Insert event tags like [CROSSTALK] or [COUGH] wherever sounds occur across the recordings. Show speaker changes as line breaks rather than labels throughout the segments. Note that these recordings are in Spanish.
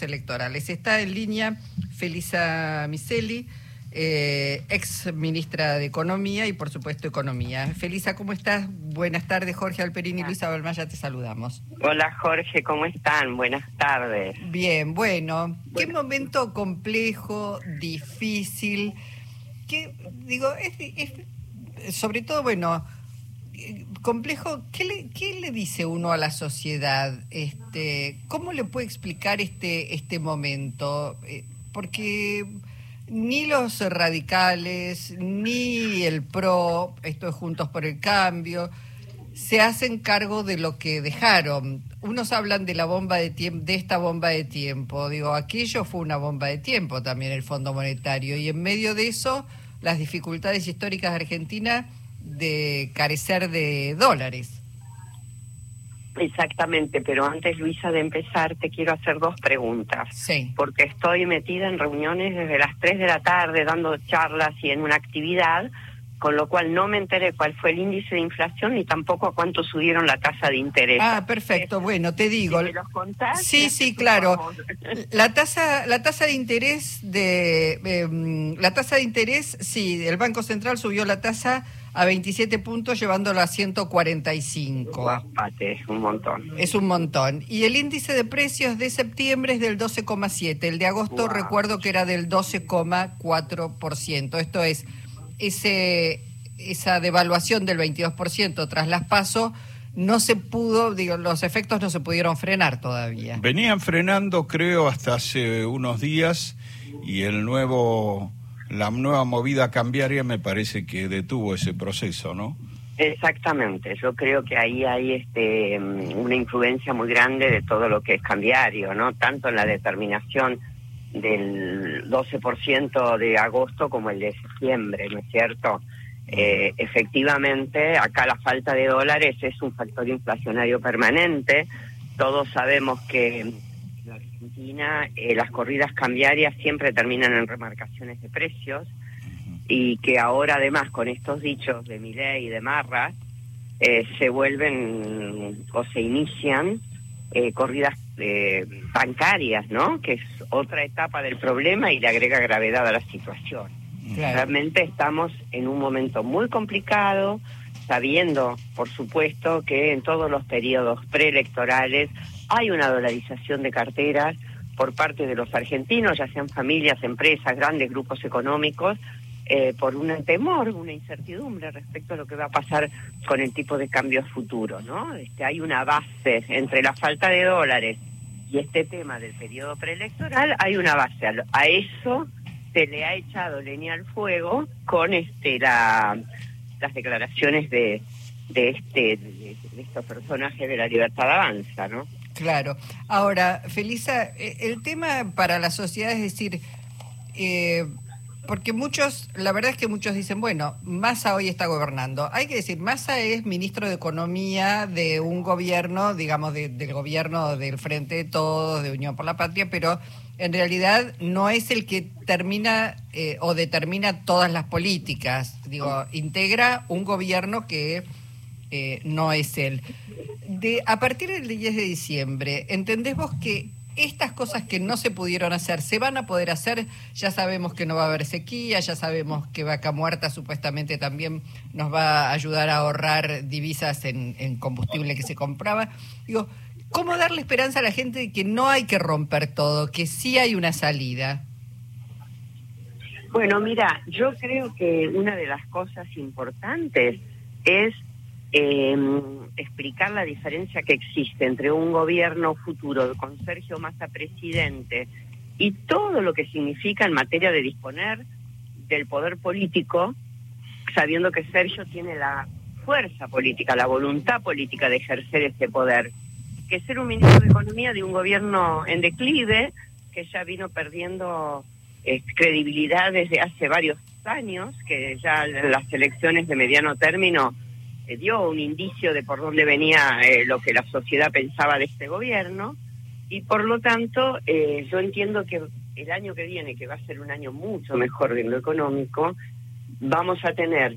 resultados electorales. Está en línea Felisa Miseli, eh, ex ministra de Economía y por supuesto Economía. Felisa, ¿cómo estás? Buenas tardes, Jorge Alperini y Luisa Balmaya, te saludamos.
Hola Jorge, ¿cómo están? Buenas tardes.
Bien, bueno, qué momento complejo, difícil, que digo, es, sobre todo, bueno, complejo, ¿qué le, ¿qué le dice uno a la sociedad? Este, ¿Cómo le puede explicar este, este momento? Eh, porque ni los radicales, ni el PRO, esto es Juntos por el Cambio, se hacen cargo de lo que dejaron. Unos hablan de la bomba de tiempo, de esta bomba de tiempo. Digo, aquello fue una bomba de tiempo también el Fondo Monetario. Y en medio de eso, las dificultades históricas de Argentina de carecer de dólares.
Exactamente, pero antes, Luisa, de empezar, te quiero hacer dos preguntas.
Sí.
Porque estoy metida en reuniones desde las 3 de la tarde, dando charlas y en una actividad, con lo cual no me enteré cuál fue el índice de inflación ni tampoco a cuánto subieron la tasa de interés.
Ah, perfecto. Bueno, te digo.
los contás?
Sí, sí, claro. [LAUGHS] La tasa, la tasa de interés de, em, la tasa de interés, sí, el Banco Central subió la tasa a 27 puntos, llevándolo a 145.
Guapate, es un montón.
Es un montón. Y el índice de precios de septiembre es del 12,7. El de agosto recuerdo que era del 12,4%. Esto es, ese, esa devaluación del 22% tras las pasos no se pudo, digo, los efectos no se pudieron frenar todavía.
Venían frenando, creo, hasta hace unos días y el nuevo la nueva movida cambiaria me parece que detuvo ese proceso, ¿no?
Exactamente, yo creo que ahí hay este, una influencia muy grande de todo lo que es cambiario, ¿no? Tanto en la determinación del 12% de agosto como el de septiembre, ¿no es cierto? Eh, efectivamente, acá la falta de dólares es un factor inflacionario permanente. Todos sabemos que Argentina eh, las corridas cambiarias siempre terminan en remarcaciones de precios y que ahora además con estos dichos de Milei y de Marra eh, se vuelven o se inician eh, corridas bancarias, ¿no? Que es otra etapa del problema y le agrega gravedad a la situación. Realmente estamos en un momento muy complicado, sabiendo, por supuesto, que en todos los periodos preelectorales hay una dolarización de carteras por parte de los argentinos, ya sean familias, empresas, grandes grupos económicos, eh, por un temor, una incertidumbre respecto a lo que va a pasar con el tipo de cambio futuro, ¿no? Este, hay una base entre la falta de dólares y este tema del periodo preelectoral, hay una base. A, eso se le ha echado leña al fuego con este la, las declaraciones de, de este de estos personajes de la libertad avanza, ¿no?
Claro. Ahora, Felisa, eh, el tema para la sociedad es decir, eh, porque muchos, la verdad es que muchos dicen, bueno, Massa hoy está gobernando. Hay que decir, Massa es ministro de Economía de un gobierno, digamos, del gobierno del Frente de Todos, de Unión por la Patria, pero en realidad no es el que termina eh, o determina todas las políticas. Digo, integra un gobierno que eh, no es él. De, a partir del 10 de diciembre, ¿entendés vos que estas cosas que no se pudieron hacer se van a poder hacer? Ya sabemos que no va a haber sequía, ya sabemos que Vaca Muerta supuestamente también nos va a ayudar a ahorrar divisas en, en combustible que se compraba. Digo, ¿cómo darle esperanza a la gente de que no hay que romper todo, que sí hay una salida?
Bueno, mira, yo creo que una de las cosas importantes es eh, explicar la diferencia que existe entre un gobierno futuro con Sergio Massa presidente y todo lo que significa en materia de disponer del poder político, sabiendo que Sergio tiene la fuerza política, la voluntad política de ejercer este poder, que ser un ministro de Economía de un gobierno en declive, que ya vino perdiendo eh, credibilidad desde hace varios años, que ya las elecciones de mediano término dio un indicio de por dónde venía eh, lo que la sociedad pensaba de este gobierno y por lo tanto eh, yo entiendo que el año que viene, que va a ser un año mucho mejor en lo económico, vamos a tener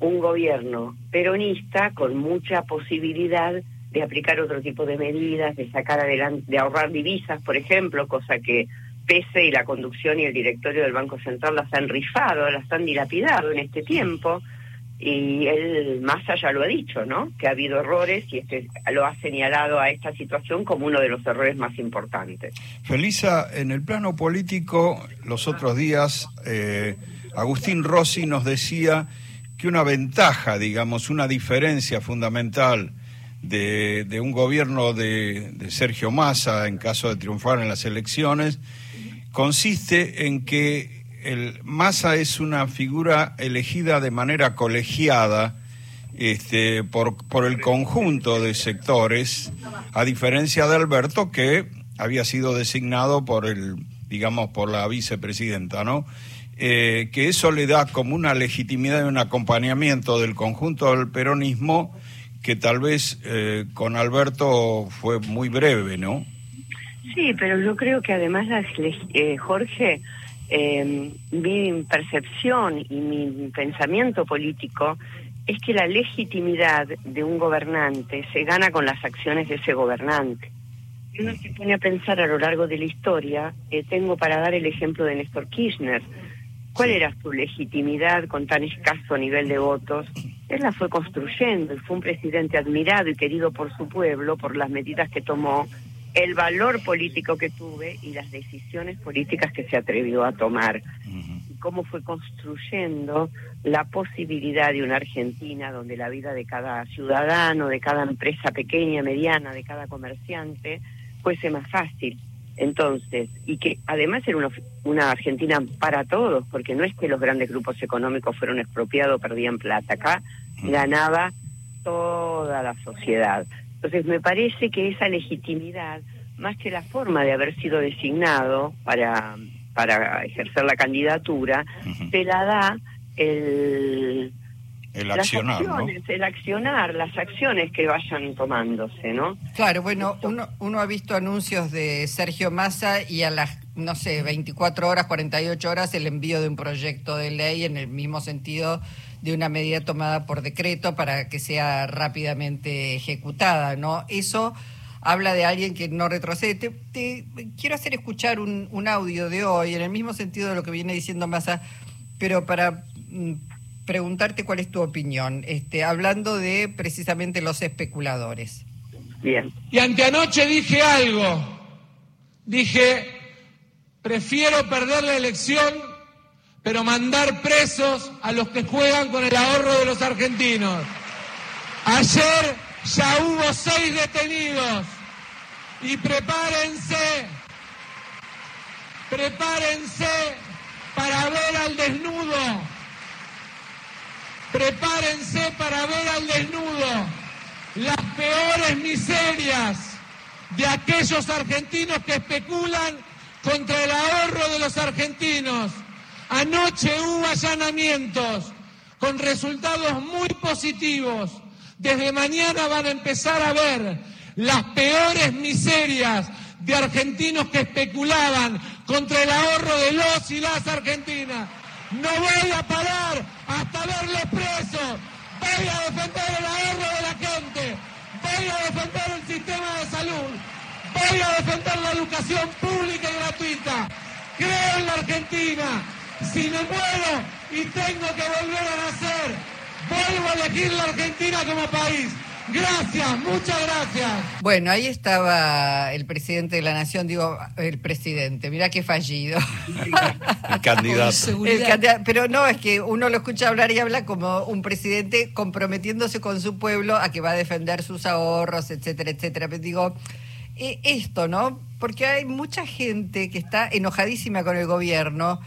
un gobierno peronista con mucha posibilidad de aplicar otro tipo de medidas, de sacar adelante, de ahorrar divisas, por ejemplo, cosa que PESE y la conducción y el directorio del Banco Central las han rifado, las han dilapidado en este tiempo. Y él, Massa ya lo ha dicho, ¿no? Que ha habido errores y este lo ha señalado a esta situación como uno de los errores más importantes.
Felisa, en el plano político, los otros días, eh, Agustín Rossi nos decía que una ventaja, digamos, una diferencia fundamental de, un gobierno de Sergio Massa en caso de triunfar en las elecciones consiste en que el Massa es una figura elegida de manera colegiada este, por, el conjunto de sectores, a diferencia de Alberto, que había sido designado por el, digamos, por la vicepresidenta, ¿no? Eh, que eso le da como una legitimidad y un acompañamiento del conjunto del peronismo que tal vez eh, con Alberto fue muy breve, ¿no?
Sí, pero yo creo que además, eh, Jorge, eh, mi percepción y mi pensamiento político es que la legitimidad de un gobernante se gana con las acciones de ese gobernante. Si uno se pone a pensar a lo largo de la historia, eh, tengo para dar el ejemplo de Néstor Kirchner. ¿Cuál era su legitimidad con tan escaso nivel de votos? Él la fue construyendo y fue un presidente admirado y querido por su pueblo por las medidas que tomó el valor político que tuve y las decisiones políticas que se atrevió a tomar. Y cómo fue construyendo la posibilidad de una Argentina donde la vida de cada ciudadano, de cada empresa pequeña, mediana, de cada comerciante, fuese más fácil. Entonces, y que además era una, una Argentina para todos, porque no es que los grandes grupos económicos fueron expropiados, perdían plata. Acá ganaba toda la sociedad. Entonces me parece que esa legitimidad, más que la forma de haber sido designado para, para ejercer la candidatura, se la da el,
el accionar,
¿no? El accionar, las acciones que vayan tomándose, ¿no?
Claro, bueno, uno, uno ha visto anuncios de Sergio Massa y a las, no sé, 24 horas, 48 horas el envío de un proyecto de ley en el mismo sentido de una medida tomada por decreto para que sea rápidamente ejecutada, ¿no? Eso habla de alguien que no retrocede. Te, quiero hacer escuchar un, un, audio de hoy, en el mismo sentido de lo que viene diciendo Massa, pero para mm, preguntarte cuál es tu opinión, este, hablando de precisamente los especuladores.
Bien.
Y anteanoche dije algo. Dije, prefiero perder la elección pero mandar presos a los que juegan con el ahorro de los argentinos. Ayer ya hubo seis detenidos. Y prepárense, prepárense para ver al desnudo, prepárense para ver al desnudo las peores miserias de aquellos argentinos que especulan contra el ahorro de los argentinos Anoche hubo allanamientos con resultados muy positivos. Desde mañana van a empezar a ver las peores miserias de argentinos que especulaban contra el ahorro de los y las argentinas. No voy a parar hasta verlos presos. Voy a defender el ahorro de la gente. Voy a defender el sistema de salud. Voy a defender la educación pública y gratuita. Creo en la Argentina si me muero y tengo que volver a nacer, vuelvo a elegir la Argentina como país. Gracias, muchas gracias.
Bueno, ahí estaba el presidente de la Nación, digo, el presidente, mira qué fallido.
el candidato.
El candidato. Pero no, es que uno lo escucha hablar y habla como un presidente comprometiéndose con su pueblo a que va a defender sus ahorros, etcétera, etcétera. Pero digo, e, esto, ¿no? Porque hay mucha gente que está enojadísima con el gobierno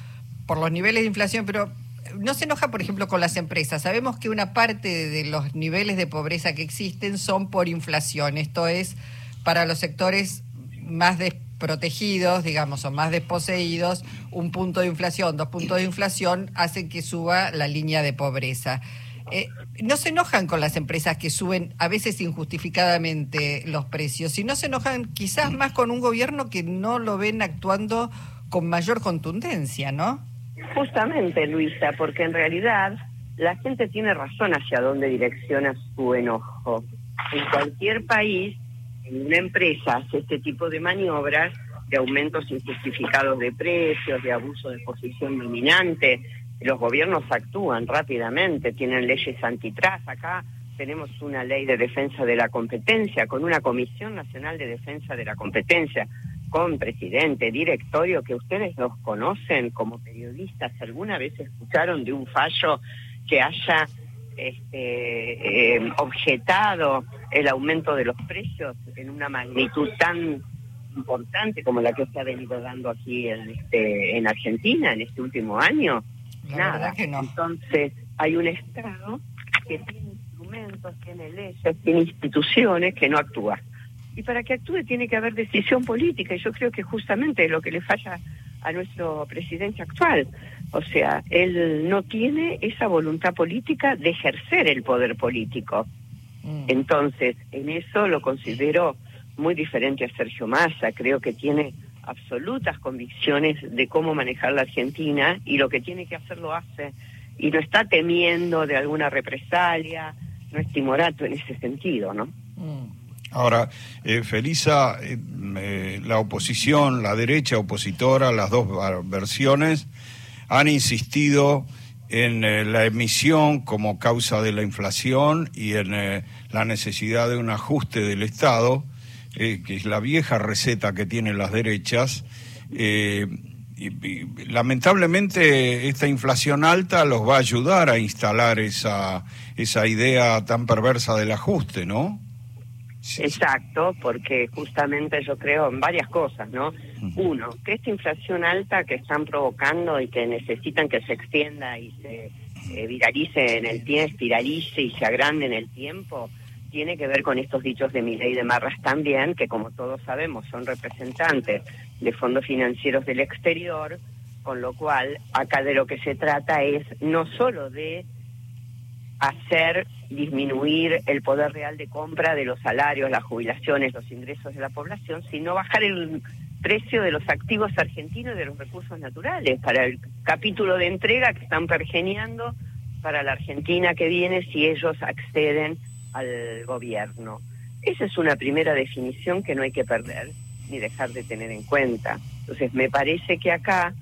por los niveles de inflación, pero no se enoja, por ejemplo, con las empresas. Sabemos que una parte de los niveles de pobreza que existen son por inflación. Esto es para los sectores más desprotegidos, digamos, o más desposeídos, un punto de inflación, dos puntos de inflación hacen que suba la línea de pobreza. Eh, no se enojan con las empresas que suben a veces injustificadamente los precios, sino se enojan quizás más con un gobierno que no lo ven actuando con mayor contundencia, ¿no?
Justamente, Luisa, porque en realidad la gente tiene razón hacia dónde direcciona su enojo. en cualquier país, en una empresa hace este tipo de maniobras de aumentos injustificados de precios, de abuso de posición dominante, los gobiernos actúan rápidamente, tienen leyes antitrust. Acá tenemos una ley de defensa de la competencia con una Comisión Nacional de Defensa de la Competencia, con presidente, directorio, que ustedes los conocen como periodistas. ¿Alguna vez escucharon de un fallo que haya este, eh, objetado el aumento de los precios en una magnitud tan importante como la que se ha venido dando aquí en, este, en Argentina en este último año? Nada. Entonces, hay un Estado que tiene instrumentos, tiene leyes, tiene instituciones que no actúa. Y para que actúe tiene que haber decisión política, y yo creo que justamente es lo que le falla a nuestro presidente actual. O sea, él no tiene esa voluntad política de ejercer el poder político. Mm. Entonces, en eso lo considero muy diferente a Sergio Massa. Creo que tiene absolutas convicciones de cómo manejar la Argentina y lo que tiene que hacer lo hace. Y no está temiendo de alguna represalia, no es timorato en ese sentido, ¿no?
Ahora, eh, Felisa, eh, eh, la oposición, la derecha opositora, las dos versiones, han insistido en la emisión como causa de la inflación y en la necesidad de un ajuste del Estado eh, que es la vieja receta que tienen las derechas. Eh, y, lamentablemente esta inflación alta los va a ayudar a instalar esa, esa idea tan perversa del ajuste, ¿no?
Exacto, porque justamente yo creo en varias cosas, ¿no? Uno, que esta inflación alta que están provocando y que necesitan que se extienda y se eh, viralice en el tiempo, espiralice y se agrande en el tiempo, tiene que ver con estos dichos de Miley de Marras también, que como todos sabemos son representantes de fondos financieros del exterior, con lo cual acá de lo que se trata es no solo de hacer disminuir el poder real de compra de los salarios, las jubilaciones, los ingresos de la población, sino bajar el precio de los activos argentinos y de los recursos naturales para el capítulo de entrega que están pergeniando para la Argentina que viene si ellos acceden al gobierno. Esa es una primera definición que no hay que perder ni dejar de tener en cuenta. Entonces, me parece que acá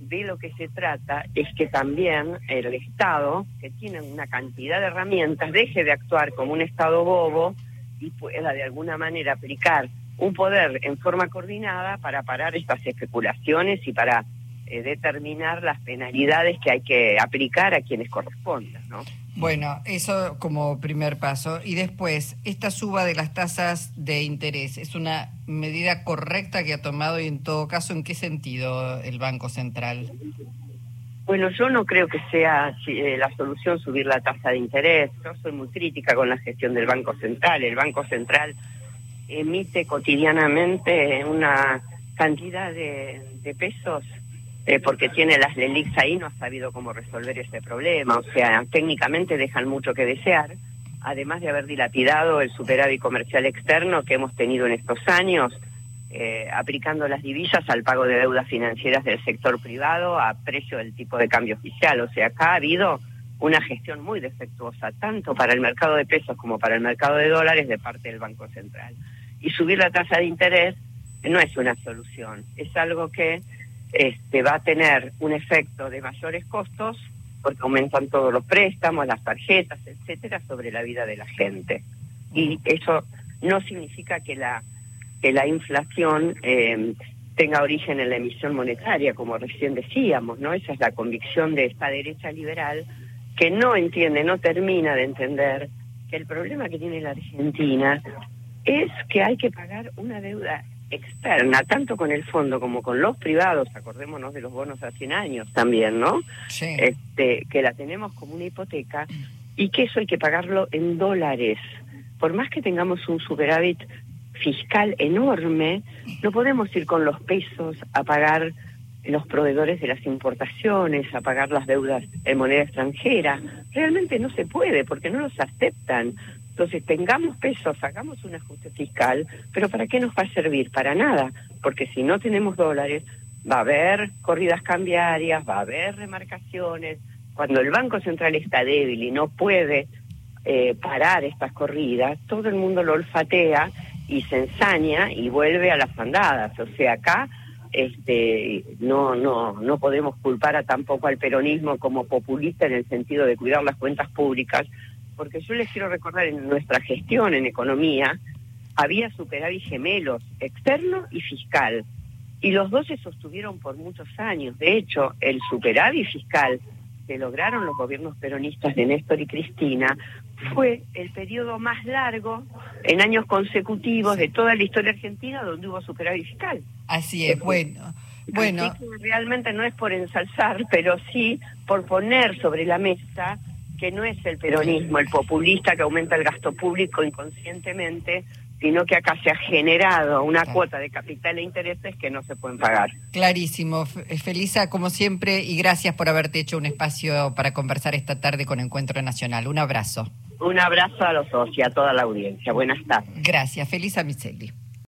de lo que se trata es que también el Estado, que tiene una cantidad de herramientas, deje de actuar como un Estado bobo y pueda de alguna manera aplicar un poder en forma coordinada para parar estas especulaciones y para eh, determinar las penalidades que hay que aplicar a quienes correspondan, ¿no?
Bueno, eso como primer paso. Y después, esta suba de las tasas de interés, ¿es una medida correcta que ha tomado y en todo caso, ¿en qué sentido el Banco Central?
Bueno, yo no creo que sea eh, la solución subir la tasa de interés. Yo soy muy crítica con la gestión del Banco Central. El Banco Central emite cotidianamente una cantidad de, de pesos eh, porque tiene las LELIX ahí, no ha sabido cómo resolver ese problema. O sea, técnicamente dejan mucho que desear, además de haber dilapidado el superávit comercial externo que hemos tenido en estos años, eh, aplicando las divisas al pago de deudas financieras del sector privado a precio del tipo de cambio oficial. O sea, acá ha habido una gestión muy defectuosa, tanto para el mercado de pesos como para el mercado de dólares de parte del Banco Central. Y subir la tasa de interés no es una solución, es algo que este, va a tener un efecto de mayores costos porque aumentan todos los préstamos, las tarjetas, etcétera, sobre la vida de la gente. Y eso no significa que la que la inflación eh, tenga origen en la emisión monetaria, como recién decíamos, ¿no? Esa es la convicción de esta derecha liberal que no entiende, no termina de entender que el problema que tiene la Argentina es que hay que pagar una deuda externa, tanto con el fondo como con los privados, acordémonos de los bonos a 100 años también, ¿no? Sí. Este, que la tenemos como una hipoteca y que eso hay que pagarlo en dólares. Por más que tengamos un superávit fiscal enorme, no podemos ir con los pesos a pagar los proveedores de las importaciones, a pagar las deudas en moneda extranjera. Realmente no se puede porque no los aceptan. Entonces, tengamos pesos, hagamos un ajuste fiscal, pero ¿para qué nos va a servir? Para nada, porque si no tenemos dólares, va a haber corridas cambiarias, va a haber remarcaciones. Cuando el Banco Central está débil y no puede eh, parar estas corridas, todo el mundo lo olfatea y se ensaña y vuelve a las andadas. O sea, acá este, no, no, no podemos culpar a tampoco al peronismo como populista en el sentido de cuidar las cuentas públicas, porque yo les quiero recordar en nuestra gestión en economía había superávit gemelos, externo y fiscal, y los dos se sostuvieron por muchos años. De hecho, el superávit fiscal que lograron los gobiernos peronistas de Néstor y Cristina fue el periodo más largo en años consecutivos de toda la historia argentina donde hubo superávit fiscal.
Así es, bueno. Bueno,
realmente no es por ensalzar, pero sí por poner sobre la mesa que no es el peronismo, el populista que aumenta el gasto público inconscientemente, sino que acá se ha generado una cuota de capital e intereses que no se pueden pagar.
Clarísimo. Felisa, como siempre, y gracias por haberte hecho un espacio para conversar esta tarde con Encuentro Nacional. Un abrazo.
Un abrazo a los socios y a toda la audiencia. Buenas tardes.
Gracias. Felisa Micelli.